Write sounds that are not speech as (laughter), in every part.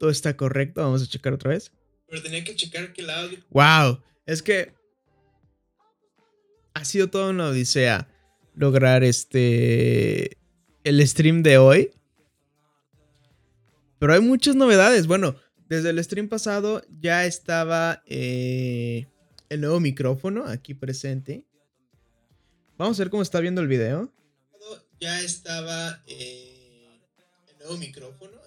todo está correcto. Vamos a checar otra vez. Pero tenía que checar que el audio. Wow, es que ha sido toda una odisea lograr este el stream de hoy. Pero hay muchas novedades. Bueno, desde el stream pasado ya estaba eh, el nuevo micrófono aquí presente. Vamos a ver cómo está viendo el video. Ya estaba eh, el nuevo micrófono.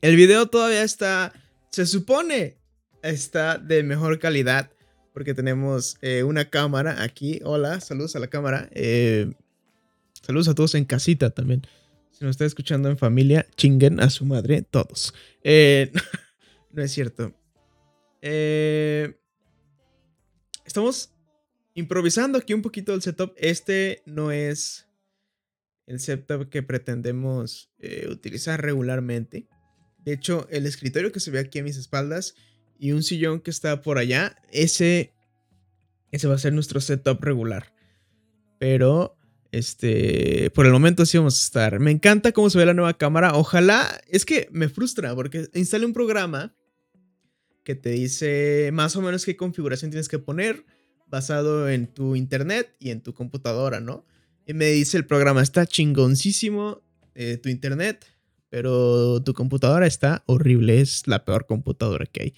El video todavía está, se supone, está de mejor calidad porque tenemos eh, una cámara aquí. Hola, saludos a la cámara. saludos a todos en casita también. Si nos está escuchando en familia, chinguen a su madre todos. Eh, (laughs) no es cierto. Eh, estamos improvisando aquí un poquito el setup. Este no es el setup que pretendemos eh, utilizar regularmente. De hecho, el escritorio que se ve aquí a mis espaldas y un sillón que está por allá, ese, ese va a ser nuestro setup regular. Pero este, por el momento sí vamos a estar. Me encanta cómo se ve la nueva cámara. Ojalá, es que me frustra porque instalé un programa que te dice más o menos qué configuración tienes que poner basado en tu internet y en tu computadora, ¿no? Y me dice el programa está chingoncísimo eh, tu internet, pero tu computadora está horrible, es la peor computadora que hay.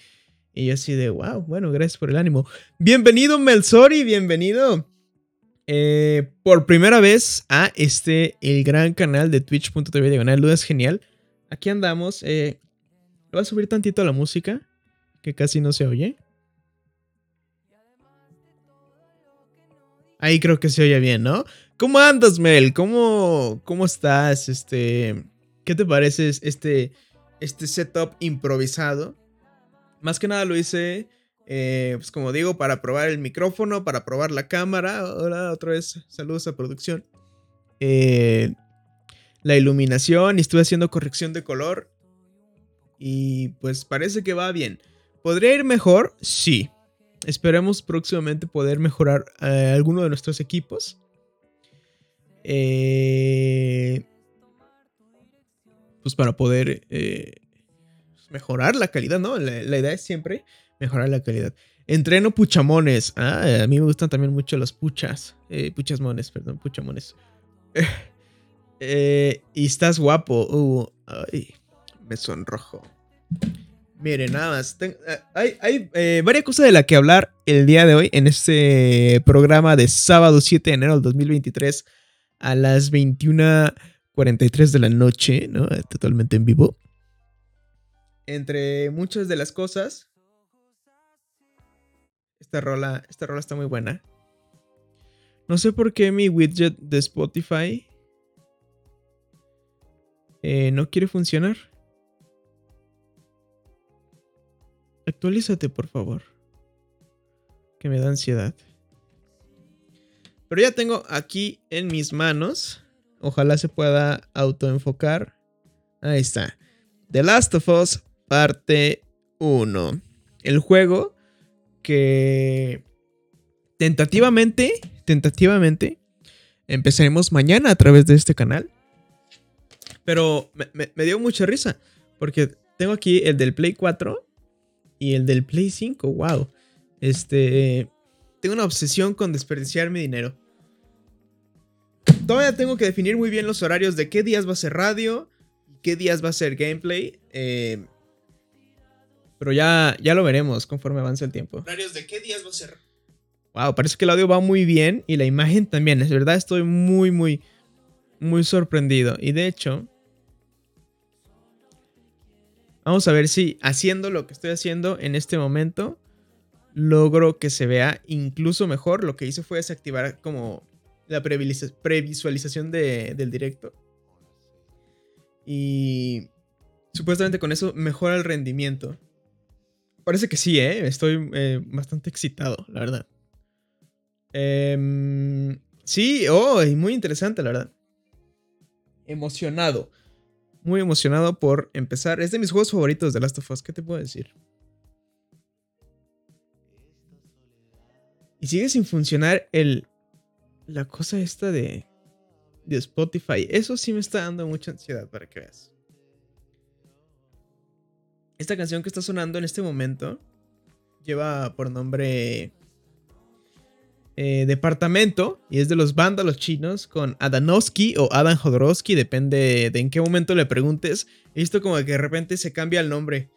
Y yo así de, wow, bueno, gracias por el ánimo. Bienvenido Melzori, bienvenido. Eh, por primera vez a este, el gran canal de twitch.tv diagonal Dudas Genial. Aquí andamos. Eh, voy a subir tantito la música, que casi no se oye. Ahí creo que se oye bien, ¿no? ¿Cómo andas, Mel? ¿Cómo, cómo estás? Este, ¿Qué te parece este, este setup improvisado? Más que nada lo hice eh, pues como digo, para probar el micrófono, para probar la cámara. Hola, otra vez, saludos a producción. Eh, la iluminación estuve haciendo corrección de color. Y pues parece que va bien. ¿Podría ir mejor? Sí. Esperemos próximamente poder mejorar eh, alguno de nuestros equipos. Pues para poder mejorar la calidad, ¿no? la idea es siempre mejorar la calidad. Entreno puchamones. Ah, a mí me gustan también mucho los puchas. Eh, puchasmones, perdón, puchamones. (laughs) Eh, y estás guapo. Uh, ay, me sonrojo. Miren, nada más. Eh, hay, hay eh, varias cosas de las que hablar el día de hoy en este programa de sábado 7 de enero del 2023 a las 21.43 de la noche, ¿no? Totalmente en vivo. Entre muchas de las cosas esta rola, esta rola está muy buena. No sé por qué mi widget de Spotify eh, no quiere funcionar. Actualízate, por favor. Que me da ansiedad. Pero ya tengo aquí en mis manos. Ojalá se pueda autoenfocar. Ahí está. The Last of Us, parte 1. El juego que tentativamente, tentativamente, empezaremos mañana a través de este canal. Pero me, dio mucha risa, porque tengo aquí el del Play 4 y el del Play 5. Wow. Este, tengo una obsesión con desperdiciar mi dinero. Todavía tengo que definir muy bien los horarios de qué días va a ser radio y qué días va a ser gameplay. Eh, pero ya, ya lo veremos conforme avance el tiempo. ¿Horarios de qué días va a ser? Wow, parece que el audio va muy bien y la imagen también. Es verdad, estoy muy, muy, muy sorprendido. Y de hecho, vamos a ver si haciendo lo que estoy haciendo en este momento, logro que se vea incluso mejor. Lo que hice fue desactivar como la previsualización del directo. Y supuestamente con eso mejora el rendimiento. Parece que sí, ¿eh? Estoy eh, bastante excitado, la verdad. Em, sí, oh, muy interesante, la verdad. Emocionado. Muy emocionado por empezar. Es de mis juegos favoritos de Last of Us. ¿Qué te puedo decir? Y sigue sin funcionar el. La cosa esta de. De Spotify. Eso sí me está dando mucha ansiedad para que veas. Esta canción que está sonando en este momento lleva por nombre eh, Departamento y es de los vándalos chinos con Adanovsky o Adam Jodorowsky, depende de en qué momento le preguntes. He visto como que de repente se cambia el nombre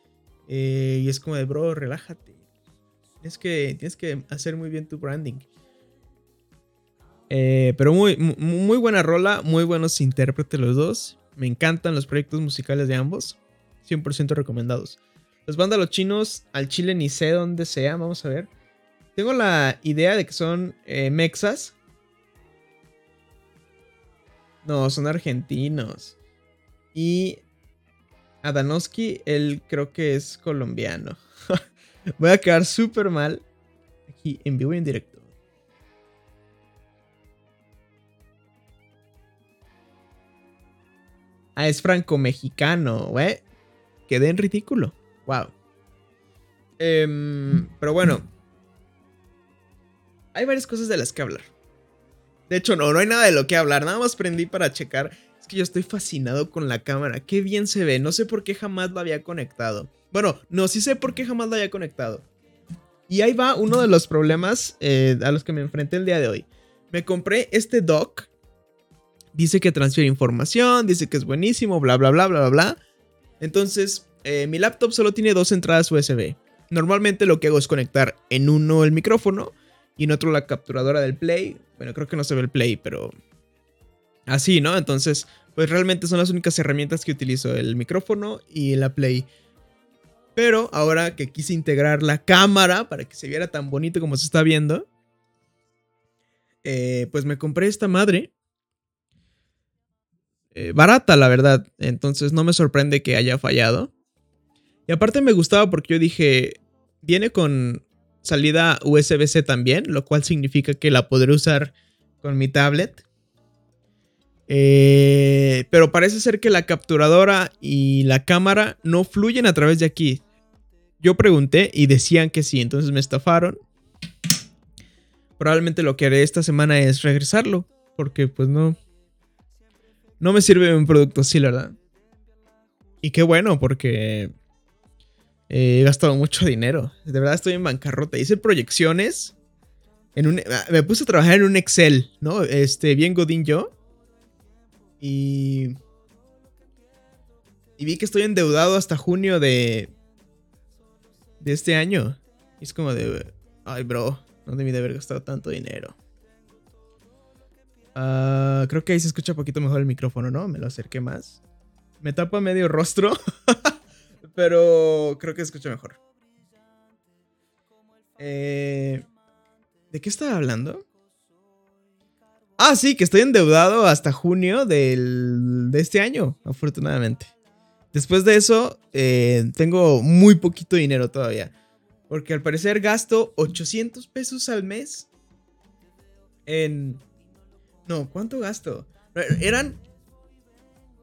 eh, y es como de, bro, relájate. Tienes que, tienes que hacer muy bien tu branding. Eh, pero muy, muy buena rola, muy buenos intérpretes los dos. Me encantan los proyectos musicales de ambos. 100% recomendados. Los vándalos chinos, al chile ni sé dónde sea, vamos a ver. Tengo la idea de que son eh, mexas. No, son argentinos. Y Adanowski, él creo que es colombiano. (laughs) Voy a quedar súper mal aquí en vivo y en directo. Ah, es franco-mexicano, güey. Quedé en ridículo. Wow. Em, pero bueno. Hay varias cosas de las que hablar. De hecho, no, no hay nada de lo que hablar. Nada más prendí para checar. Es que yo estoy fascinado con la cámara. Qué bien se ve. No sé por qué jamás la había conectado. Bueno, no, sí sé por qué jamás la había conectado. Y ahí va uno de los problemas eh, a los que me enfrenté el día de hoy. Me compré este dock. Dice que transfiere información, dice que es buenísimo, bla, bla, bla, bla, bla, bla. Entonces, eh, mi laptop solo tiene dos entradas USB. Normalmente lo que hago es conectar en uno el micrófono y en otro la capturadora del Play. Bueno, creo que no se ve el Play, pero así, ¿no? Entonces, pues realmente son las únicas herramientas que utilizo, el micrófono y la Play. Pero ahora que quise integrar la cámara para que se viera tan bonito como se está viendo, eh, pues me compré esta madre. Eh, barata, la verdad. Entonces no me sorprende que haya fallado. Y aparte me gustaba porque yo dije, viene con salida USB-C también, lo cual significa que la podré usar con mi tablet. Eh, pero parece ser que la capturadora y la cámara no fluyen a través de aquí. Yo pregunté y decían que sí, entonces me estafaron. Probablemente lo que haré esta semana es regresarlo, porque pues no... No me sirve un producto así, la verdad. Y qué bueno, porque he gastado mucho dinero. De verdad estoy en bancarrota. Hice proyecciones. En un, ah, me puse a trabajar en un Excel, ¿no? Este, bien Godín yo. Y. Y vi que estoy endeudado hasta junio de. De este año. Y es como de. Ay, bro. No debí de haber gastado tanto dinero. Ah, creo que ahí se escucha un poquito mejor el micrófono, ¿no? Me lo acerqué más. Me tapa medio rostro. (laughs) Pero creo que escucho mejor. Eh, ¿De qué estaba hablando? Ah, sí, que estoy endeudado hasta junio del, de este año, afortunadamente. Después de eso, eh, tengo muy poquito dinero todavía. Porque al parecer gasto 800 pesos al mes en... No, ¿cuánto gasto? Eran...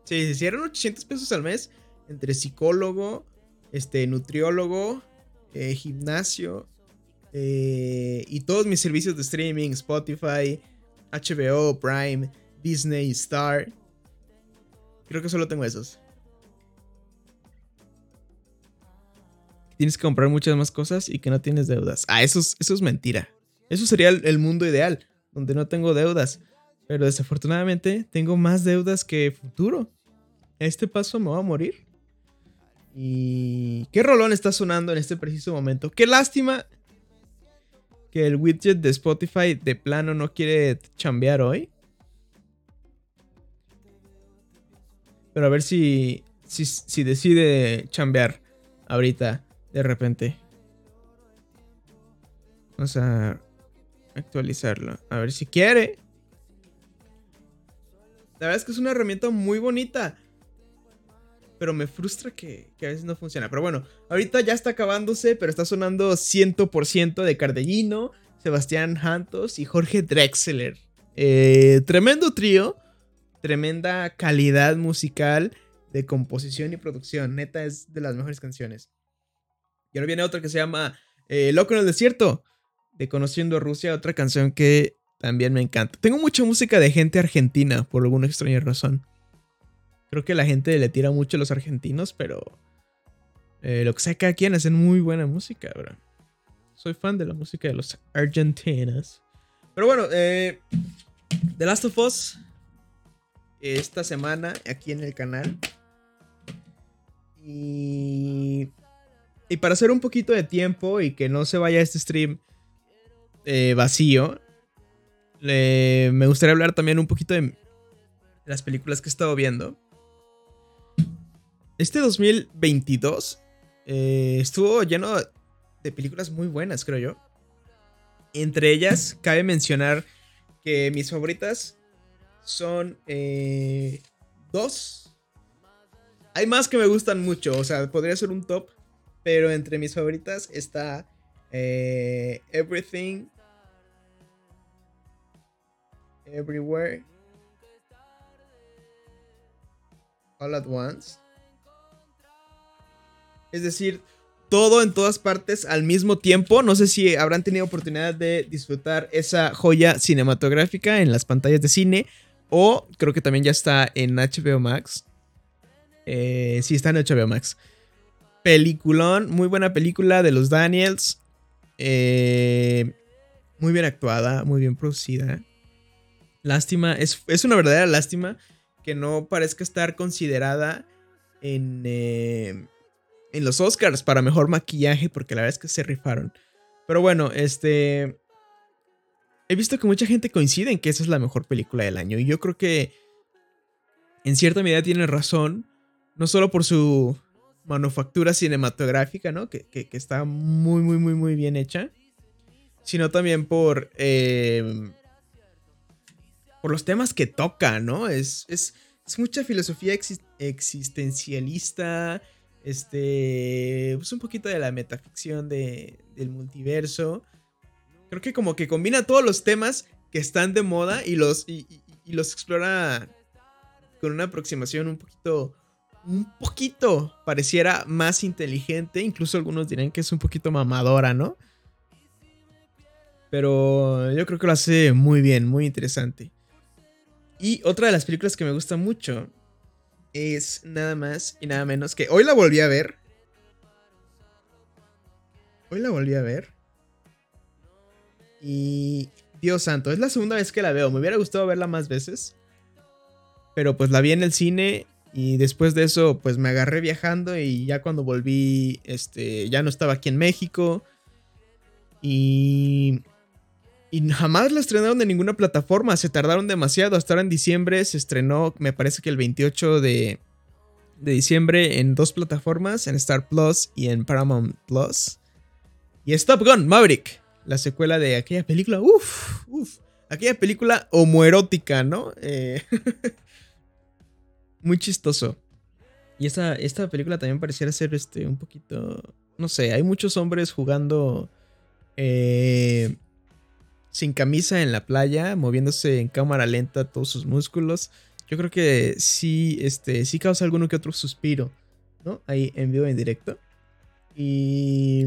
Sí, sí, eran 800 pesos al mes entre psicólogo, este, nutriólogo, eh, gimnasio eh, y todos mis servicios de streaming, Spotify, HBO, Prime, Disney, Star. Creo que solo tengo esos. Tienes que comprar muchas más cosas y que no tienes deudas. Ah, eso es, eso es mentira. Eso sería el mundo ideal, donde no tengo deudas. Pero desafortunadamente tengo más deudas que futuro. este paso me va a morir. Y qué rolón está sonando en este preciso momento. Qué lástima que el widget de Spotify de plano no quiere chambear hoy. Pero a ver si, si, si decide chambear ahorita de repente. Vamos a actualizarlo. A ver si quiere. La verdad es que es una herramienta muy bonita pero me frustra que, a veces no funciona. Pero bueno, ahorita ya está acabándose, pero está sonando 100% de Cardellino, Sebastián Hantos y Jorge Drexler. Eh, tremendo trío, tremenda calidad musical de composición y producción. Neta, es de las mejores canciones. Y ahora viene otra que se llama eh, Loco en el Desierto, de Conociendo a Rusia, otra canción que también me encanta. Tengo mucha música de gente argentina, por alguna extraña razón. Creo que la gente le tira mucho a los argentinos, pero Eh, lo que sea, cada quien hacen muy buena música, bro. Soy fan de la música de los argentinos. Pero bueno, eh, The Last of Us. Esta semana aquí en el canal. Y. Y para hacer un poquito de tiempo y que no se vaya este stream eh, vacío, me gustaría hablar también un poquito de las películas que he estado viendo. Este 2022 eh, estuvo lleno de películas muy buenas, creo yo. Entre ellas, cabe mencionar que mis favoritas son eh, dos. Hay más que me gustan mucho, o sea, podría ser un top, pero entre mis favoritas está eh, Everything, Everywhere, All at Once. Es decir, todo en todas partes al mismo tiempo. No sé si habrán tenido oportunidad de disfrutar esa joya cinematográfica en las pantallas de cine. O creo que también ya está en HBO Max. Eh, sí, está en HBO Max. Peliculón, muy buena película de los Daniels. Eh, muy bien actuada, muy bien producida. Lástima, es, es, una verdadera lástima que no parezca estar considerada en, eh, en los Oscars para mejor maquillaje, porque la verdad es que se rifaron. Pero bueno, este... He visto que mucha gente coincide en que esa es la mejor película del año. Y yo creo que en cierta medida tiene razón. No solo por su manufactura cinematográfica, ¿no? Que, está muy, muy, muy, muy bien hecha. Sino también por... Eh, por los temas que toca, ¿no? Es, es, es mucha filosofía existencialista este, pues un poquito de la metaficción de, del multiverso. Creo que como que combina todos los temas que están de moda y los, y, los explora con una aproximación un poquito, un poquito pareciera más inteligente. Incluso algunos dirían que es un poquito mamadora, ¿no? Pero yo creo que lo hace muy bien, muy interesante. Y otra de las películas que me gusta mucho es nada más y nada menos que hoy la volví a ver. Hoy la volví a ver. Y Dios santo, es la segunda vez que la veo. Me hubiera gustado verla más veces. Pero pues la vi en el cine y después de eso pues me agarré viajando y ya cuando volví este ya no estaba aquí en México. Y y jamás la estrenaron en ninguna plataforma, se tardaron demasiado. Hasta ahora en diciembre se estrenó, me parece que el 28 de, diciembre en dos plataformas, en Star Plus y en Paramount Plus. Y es Top Gun Maverick, la secuela de aquella película, uff, uff, aquella película homoerótica, ¿no? Eh, (laughs) muy chistoso. Y esta, esta película también pareciera ser este, un poquito, no sé, hay muchos hombres jugando... Eh, sin camisa en la playa, moviéndose en cámara lenta todos sus músculos. Yo creo que sí, este, sí causa alguno que otro suspiro, ¿no? Ahí en vivo, en directo. Y...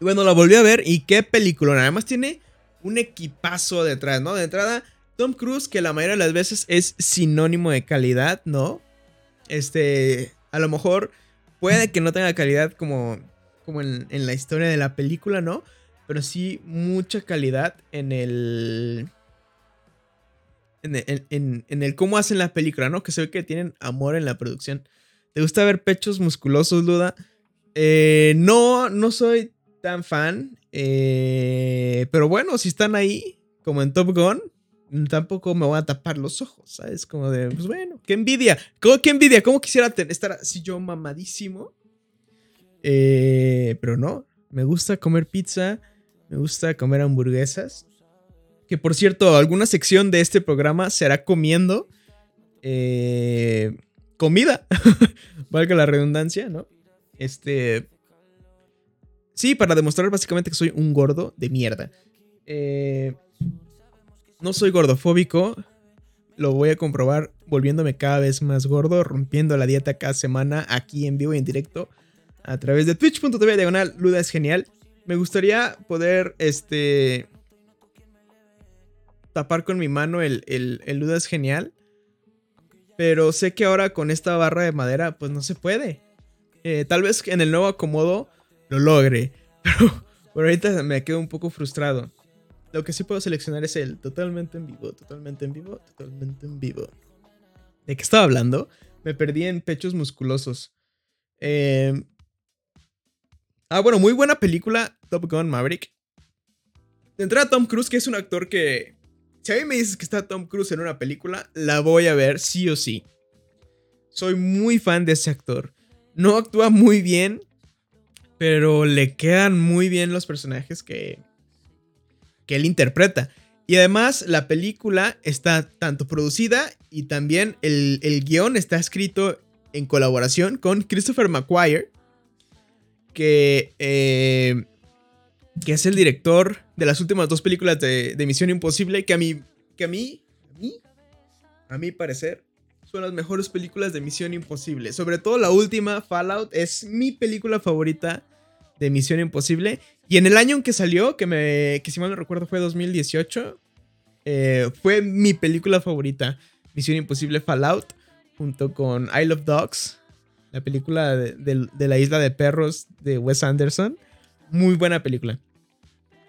bueno, la volví a ver y qué película. Además tiene un equipazo detrás, ¿no? De entrada, Tom Cruise, que la mayoría de las veces es sinónimo de calidad, ¿no? Este, a lo mejor puede que no tenga calidad como, como en, en la historia de la película, ¿no? Pero sí mucha calidad en el, en el, cómo hacen la película, ¿no? Que se ve que tienen amor en la producción. ¿Te gusta ver pechos musculosos, Luda? Eh, no, no soy tan fan. Eh, pero bueno, si están ahí, como en Top Gun, tampoco me voy a tapar los ojos, ¿sabes? Como de, pues bueno, qué envidia. ¿Qué envidia? ¿Cómo quisiera estar así yo mamadísimo? Eh, pero no, me gusta comer pizza. Me gusta comer hamburguesas. Que por cierto, alguna sección de este programa será comiendo eh, comida. (laughs) Valga la redundancia, ¿no? Este. Sí, para demostrar básicamente que soy un gordo de mierda. Eh, no soy gordofóbico. Lo voy a comprobar volviéndome cada vez más gordo, rompiendo la dieta cada semana aquí en vivo y en directo a través de twitch.tv diagonal. Luda es genial. Me gustaría poder, este... Tapar con mi mano el, el, es genial. Pero sé que ahora con esta barra de madera, pues no se puede. Eh, tal vez en el nuevo acomodo lo logre. (laughs) Pero por ahorita me quedo un poco frustrado. Lo que sí puedo seleccionar es el totalmente en vivo, totalmente en vivo, totalmente en vivo. ¿De qué estaba hablando? Me perdí en pechos musculosos. Eh, ah, bueno, muy buena película, Top Gun Maverick. De entrada, Tom Cruise, que es un actor que. Si a mí me dices que está Tom Cruise en una película, la voy a ver sí o sí. Soy muy fan de ese actor. No actúa muy bien, pero le quedan muy bien los personajes que, que él interpreta. Y además la película está tanto producida y también el, el guion está escrito en colaboración con Christopher McQuire, que, eh, que es el director de las últimas dos películas de, de, Misión Imposible, que a mí, que a mí, a mí, mi parecer, son las mejores películas de Misión Imposible. Sobre todo la última, Fallout, es mi película favorita de Misión Imposible. Y en el año en que salió, que, me, que si mal no recuerdo fue 2018, eh, fue mi película favorita. Misión Imposible Fallout, junto con I Love Dogs, la película de, de, la isla de perros de Wes Anderson. Muy buena película.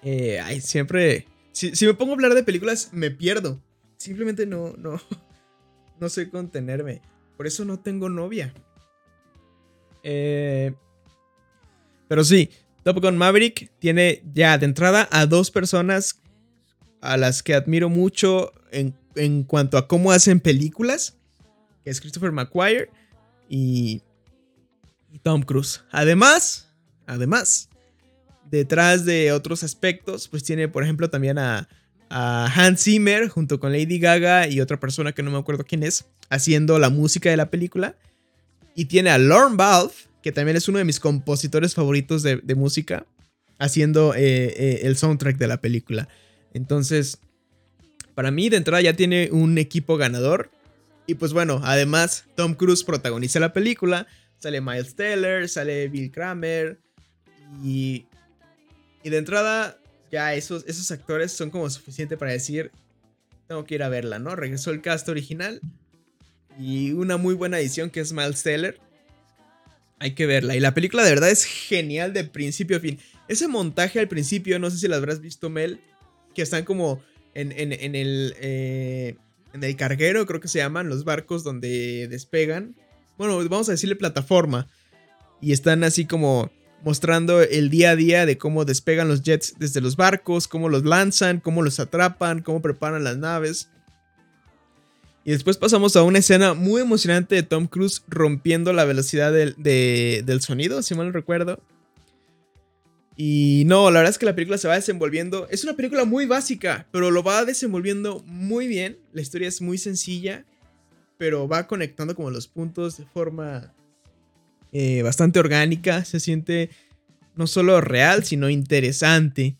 Eh, ay, siempre... Si, si, me pongo a hablar de películas, me pierdo. Simplemente no, no, (laughs) no sé contenerme. Por eso no tengo novia. Eh, pero sí, Top Gun Maverick tiene ya de entrada a dos personas a las que admiro mucho en, en cuanto a cómo hacen películas, que es Christopher McQuire y, y Tom Cruise. Además, además, detrás de otros aspectos, pues tiene, por ejemplo, también a, a Hans Zimmer junto con Lady Gaga y otra persona que no me acuerdo quién es, haciendo la música de la película. Y tiene a Lorne Balfe, que también es uno de mis compositores favoritos de, de música, haciendo eh, eh, el soundtrack de la película. Entonces, para mí de entrada ya tiene un equipo ganador. Y pues bueno, además Tom Cruise protagoniza la película. Sale Miles Teller, sale Bill Kramer. Y, y de entrada ya esos, esos actores son como suficiente para decir, tengo que ir a verla, ¿no? Regresó el cast original y una muy buena edición que es Miles Teller. Hay que verla. Y la película de verdad es genial de principio a fin. Ese montaje al principio, no sé si lo habrás visto, Mel, que están como en, en, en el, eh, en el carguero, creo que se llaman, los barcos donde despegan. Bueno, vamos a decirle plataforma. Y están así como mostrando el día a día de cómo despegan los jets desde los barcos, cómo los lanzan, cómo los atrapan, cómo preparan las naves. Y después pasamos a una escena muy emocionante de Tom Cruise rompiendo la velocidad del, de, del sonido, si mal no recuerdo. Y no, la verdad es que la película se va desenvolviendo. Es una película muy básica, pero lo va desenvolviendo muy bien. La historia es muy sencilla, pero va conectando como los puntos de forma eh, bastante orgánica. Se siente no solo real, sino interesante.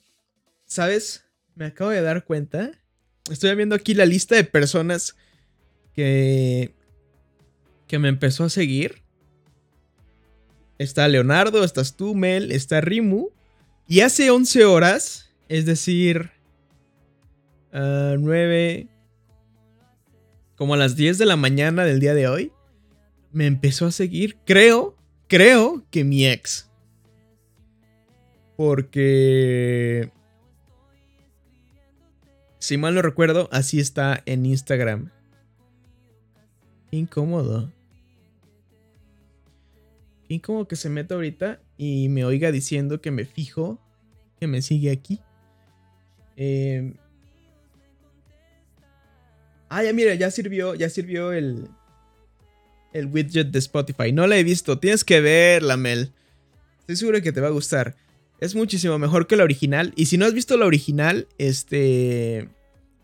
¿Sabes? Me acabo de dar cuenta. Estoy viendo aquí la lista de personas que, que me empezó a seguir. Está Leonardo, estás tú, Mel, está Rimu. Y hace 11 horas, es decir, uh, 9, como a las 10 de la mañana del día de hoy, me empezó a seguir, creo, creo que mi ex. Porque... Si mal no recuerdo, así está en Instagram. Incómodo. Incómodo que se meta ahorita y me oiga diciendo que me fijo, que me sigue aquí. Eh... Ah, ya mira, ya sirvió, ya sirvió el, el widget de Spotify. No la he visto, tienes que verla, Mel. Estoy seguro que te va a gustar. Es muchísimo mejor que la original. Y si no has visto la original, este...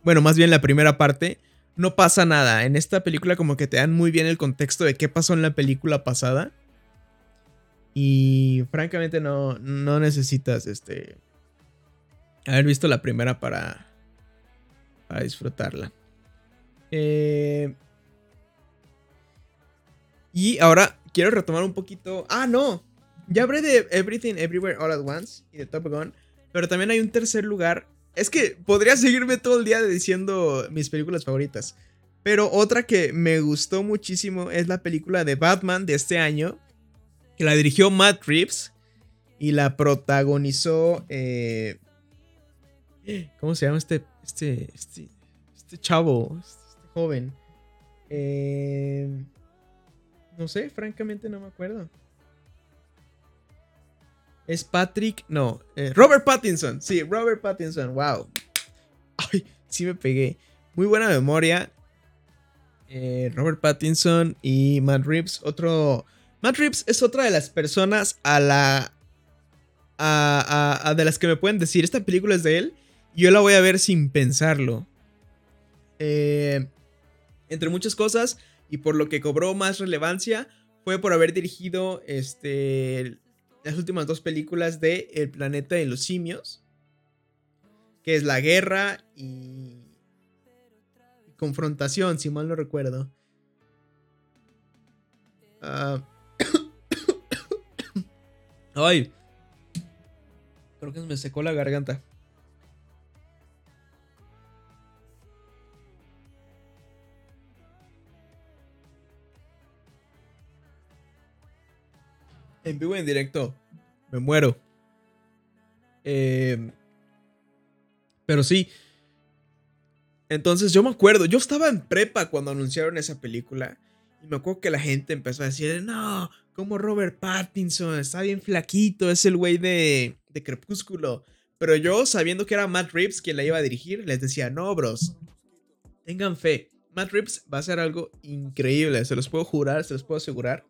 Bueno, más bien la primera parte, no pasa nada. En esta película como que te dan muy bien el contexto de qué pasó en la película pasada. Y francamente no, no necesitas este, haber visto la primera para, para disfrutarla. Eh, y ahora quiero retomar un poquito... Ah, no. Ya hablé de Everything Everywhere All at Once y de Top Gun. Pero también hay un tercer lugar es que podría seguirme todo el día diciendo mis películas favoritas. Pero otra que me gustó muchísimo es la película de Batman de este año. que la dirigió Matt Reeves y la protagonizó. Eh, ¿Cómo se llama este, este, este, este chavo, este, joven? Eh, no sé, francamente no me acuerdo. Es Patrick, no, eh, Robert Pattinson. Sí, Robert Pattinson, wow. Ay, sí me pegué. Muy buena memoria. Eh, Robert Pattinson y Matt Reeves. Otro. Matt Reeves es otra de las personas a la. A, de las que me pueden decir, esta película es de él. Yo la voy a ver sin pensarlo. Eh, entre muchas cosas, y por lo que cobró más relevancia, fue por haber dirigido este, las últimas dos películas de El planeta de los simios. Que es La Guerra y confrontación, si mal no recuerdo. Ah. (coughs) Ay. Creo que me secó la garganta. En vivo en directo. Me muero. Eh, pero sí, entonces yo me acuerdo, yo estaba en prepa cuando anunciaron esa película. Y me acuerdo que la gente empezó a decir, no, como Robert Pattinson, está bien flaquito, es el güey de, de Crepúsculo. Pero yo, sabiendo que era Matt Reeves quien la iba a dirigir, les decía, no, bros, tengan fe. Matt Reeves va a hacer algo increíble, se los puedo jurar, se los puedo asegurar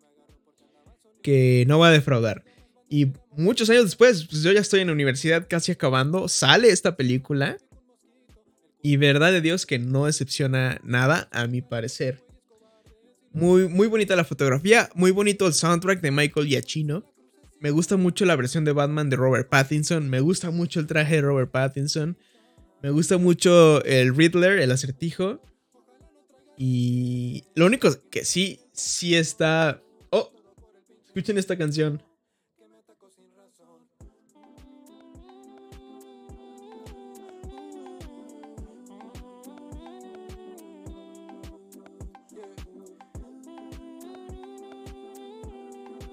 que no va a defraudar. Y muchos años después, pues yo ya estoy en la universidad casi acabando, sale esta película y verdad de Dios que no decepciona nada, a mi parecer. Muy, muy bonita la fotografía, muy bonito el soundtrack de Michael Giacchino. Me gusta mucho la versión de Batman de Robert Pattinson. Me gusta mucho el traje de Robert Pattinson. Me gusta mucho el Riddler, el acertijo. Y lo único que sí, sí está... Escuchen esta canción.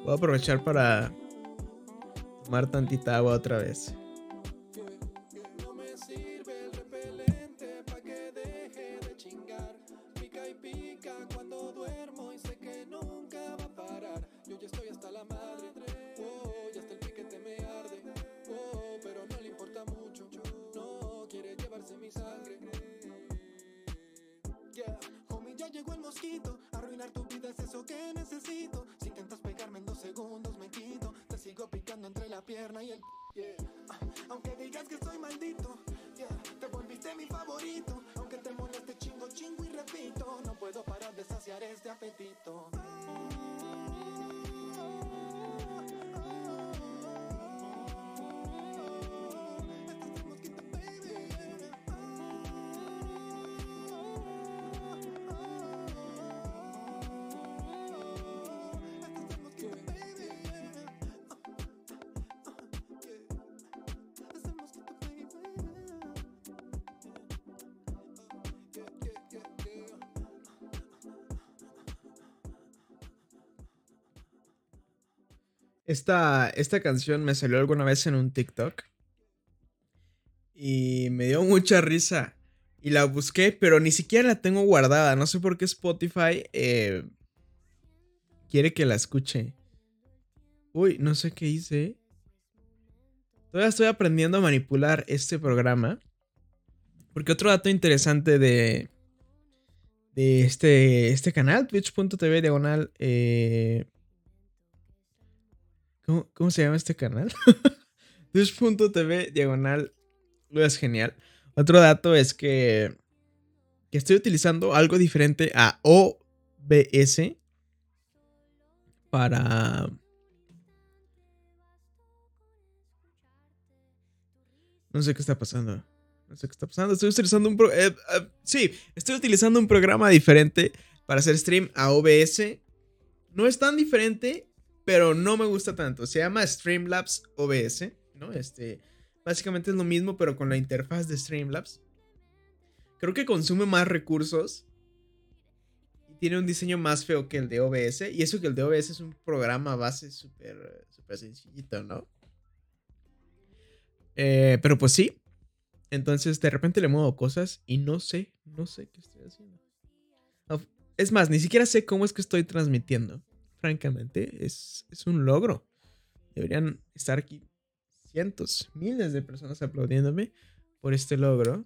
Voy a aprovechar para tomar tantita agua otra vez. Segundos, me quito. Te sigo picando entre la pierna y el. Yeah. Aunque digas que soy maldito, yeah. te volviste mi favorito. Aunque te moleste chingo, chingo y repito. No puedo parar de saciar este apetito. Esta, esta canción me salió alguna vez en un TikTok. Y me dio mucha risa. Y la busqué, pero ni siquiera la tengo guardada. No sé por qué Spotify eh, quiere que la escuche. Uy, no sé qué hice. Todavía estoy aprendiendo a manipular este programa. Porque otro dato interesante de, de este, este canal, twitch.tv diagonal eh, ¿Cómo, se llama este canal? (laughs) Twitch.tv diagonal es genial. Otro dato es que, que estoy utilizando algo diferente a OBS para... No sé qué está pasando. No sé qué está pasando. Estoy utilizando un... Pro... Eh, eh, sí, estoy utilizando un programa diferente para hacer stream a OBS. No es tan diferente, pero no me gusta tanto. Se llama Streamlabs OBS, ¿no? Este, básicamente es lo mismo, pero con la interfaz de Streamlabs. Creo que consume más recursos tiene un diseño más feo que el de OBS. Y eso que el de OBS es un programa base súper súper sencillito, ¿no? Eh, pero pues sí. Entonces de repente le muevo cosas y no sé, no sé qué estoy haciendo. Es más, ni siquiera sé cómo es que estoy transmitiendo. Francamente, es, es un logro. Deberían estar aquí cientos, miles de personas aplaudiéndome por este logro.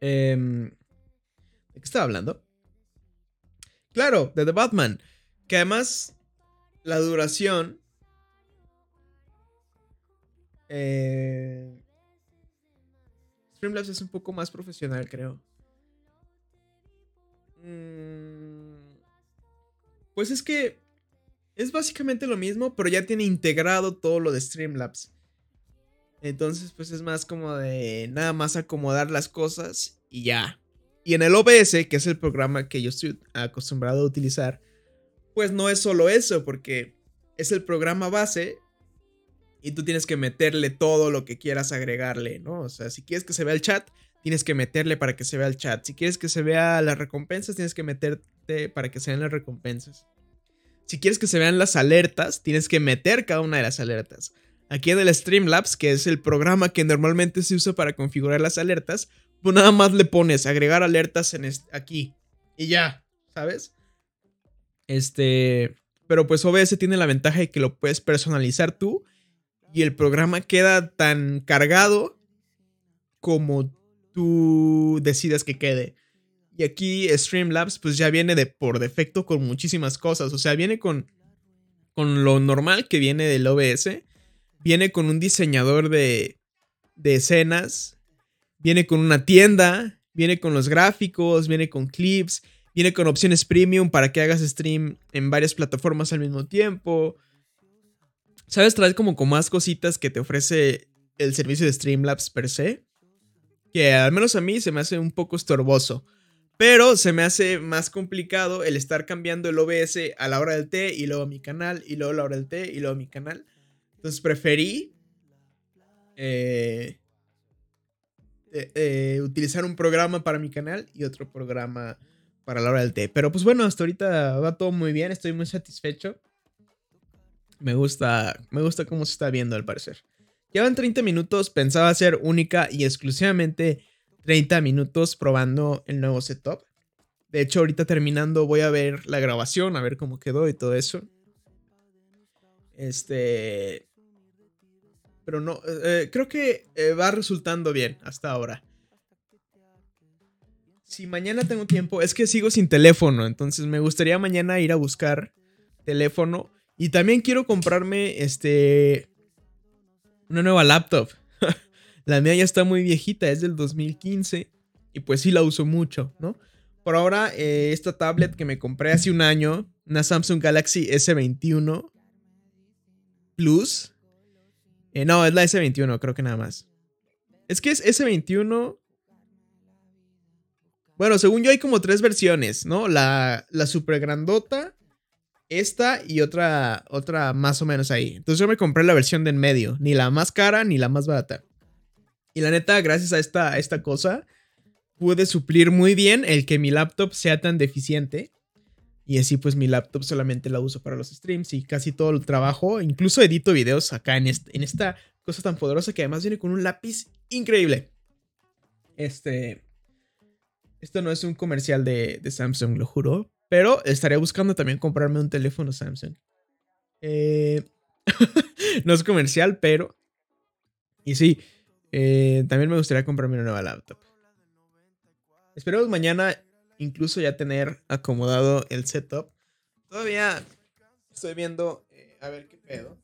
Em, ¿De qué estaba hablando? Claro, de The Batman. Que además la duración... Eh, Streamlabs es un poco más profesional, creo. Mm, pues es que es básicamente lo mismo, pero ya tiene integrado todo lo de Streamlabs. Entonces, pues es más como de nada más acomodar las cosas y ya. Y en el OBS, que es el programa que yo estoy acostumbrado a utilizar, pues no es solo eso, porque es el programa base y tú tienes que meterle todo lo que quieras agregarle, ¿no? O sea, si quieres que se vea el chat, tienes que meterle para que se vea el chat. Si quieres que se vea las recompensas, tienes que para que se vean las recompensas. Si quieres que se vean las alertas, tienes que meter cada una de las alertas. Aquí en el Streamlabs, que es el programa que normalmente se usa para configurar las alertas, pues nada más le pones agregar alertas en aquí y ya, ¿sabes? Este, pero pues OBS tiene la ventaja de que lo puedes personalizar tú y el programa queda tan cargado como tú decidas que quede. Y aquí Streamlabs pues ya viene de por defecto con muchísimas cosas, o sea, viene con con lo normal que viene del OBS viene con un diseñador de, de escenas, viene con una tienda, viene con los gráficos, viene con clips, viene con opciones premium para que hagas stream en varias plataformas al mismo tiempo. ¿Sabes? Trae como con más cositas que te ofrece el servicio de Streamlabs per se. Que al menos a mí se me hace un poco estorboso. Pero se me hace más complicado el estar cambiando el OBS a la hora del té y luego a mi canal y luego a la hora del té y luego a mi canal. Entonces preferí eh, eh, eh, utilizar un programa para mi canal y otro programa para la hora del té. Pero pues bueno, hasta ahorita va todo muy bien, estoy muy satisfecho. Me gusta, me gusta cómo se está viendo al parecer. Llevan 30 minutos, pensaba hacer única y exclusivamente 30 minutos probando el nuevo setup. De hecho, ahorita terminando voy a ver la grabación, a ver cómo quedó y todo eso. Este, pero no, eh, creo que eh, va resultando bien hasta ahora. Si mañana tengo tiempo, es que sigo sin teléfono, entonces me gustaría mañana ir a buscar teléfono. Y también quiero comprarme este una nueva laptop. La mía ya está muy viejita, es del 2015 y pues sí la uso mucho, ¿no? Por ahora, eh, esta tablet que me compré hace un año, una Samsung Galaxy S21 Plus, eh, no, es la S21, creo que nada más. Es que es S21. Bueno, según yo hay como tres versiones, ¿no? La, la super grandota, esta y otra, otra más o menos ahí. Entonces yo me compré la versión de en medio, ni la más cara ni la más barata. Y la neta, gracias a esta, esta cosa, pude suplir muy bien el que mi laptop sea tan deficiente y así pues mi laptop solamente la uso para los streams y casi todo el trabajo, incluso edito videos acá en, en esta cosa tan poderosa que además viene con un lápiz increíble. Este... Esto no es un comercial de, Samsung, lo juro. Pero estaría buscando también comprarme un teléfono Samsung. Eh, (laughs) no es comercial, pero... Y sí, eh, también me gustaría comprarme una nueva laptop. Esperemos mañana incluso ya tener acomodado el setup. Todavía estoy viendo eh, a ver qué pedo.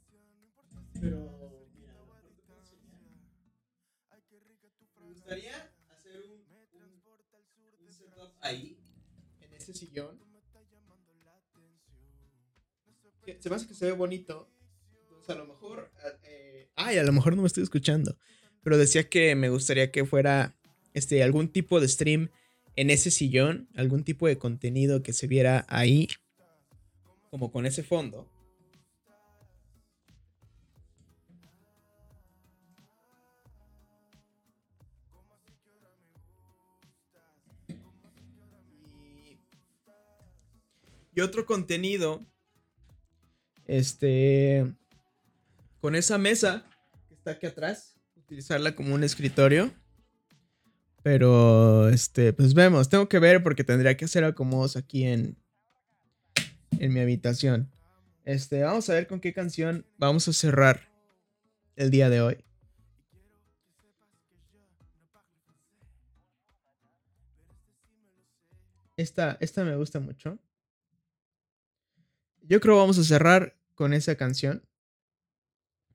Pero Me gustaría hacer un, setup ahí, en ese sillón. se me hace que se ve bonito. A lo mejor... Eh, ay, a lo mejor no me estoy escuchando. Pero decía que me gustaría que fuera este, algún tipo de stream en ese sillón algún tipo de contenido que se viera ahí, como con ese fondo. y otro contenido. Este. Con esa mesa que está aquí atrás. Utilizarla como un escritorio. Pero, este, pues vemos. Tengo que ver porque tendría que hacer acomodos aquí en. En mi habitación. Este, vamos a ver con qué canción vamos a cerrar el día de hoy. Esta, esta me gusta mucho. Yo creo que vamos a cerrar con esa canción.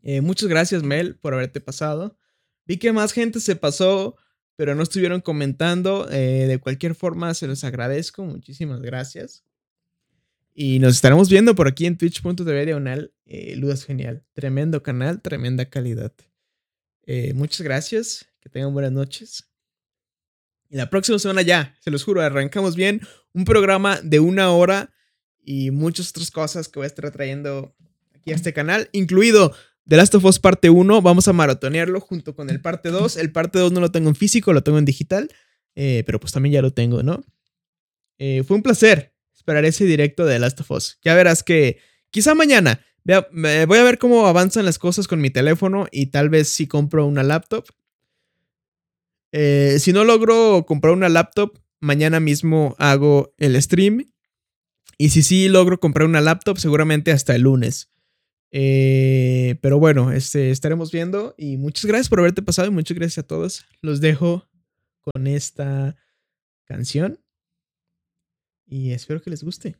Eh, muchas gracias, Mel, por haberte pasado. Vi que más gente se pasó, pero no estuvieron comentando. Eh, de cualquier forma, se los agradezco. Muchísimas gracias. Y nos estaremos viendo por aquí en twitch.tv diagonal. Eh, Ludas Genial. Tremendo canal, tremenda calidad. Eh, muchas gracias. Que tengan buenas noches. Y la próxima semana ya, se los juro, arrancamos bien. Un programa de una hora y muchas otras cosas que voy a estar trayendo aquí a este canal, incluido The Last of Us parte 1. Vamos a maratonearlo junto con el parte 2. El parte 2 no lo tengo en físico, lo tengo en digital, eh, pero pues también ya lo tengo, ¿no? Eh, fue un placer esperar ese directo de The Last of Us. Ya verás que quizá mañana voy a ver cómo avanzan las cosas con mi teléfono y tal vez si compro una laptop eh, si no logro comprar una laptop, mañana mismo hago el stream. Y si sí logro comprar una laptop, seguramente hasta el lunes. Eh, pero bueno, este, estaremos viendo. Y muchas gracias por haberte pasado y muchas gracias a todos. Los dejo con esta canción. Y espero que les guste.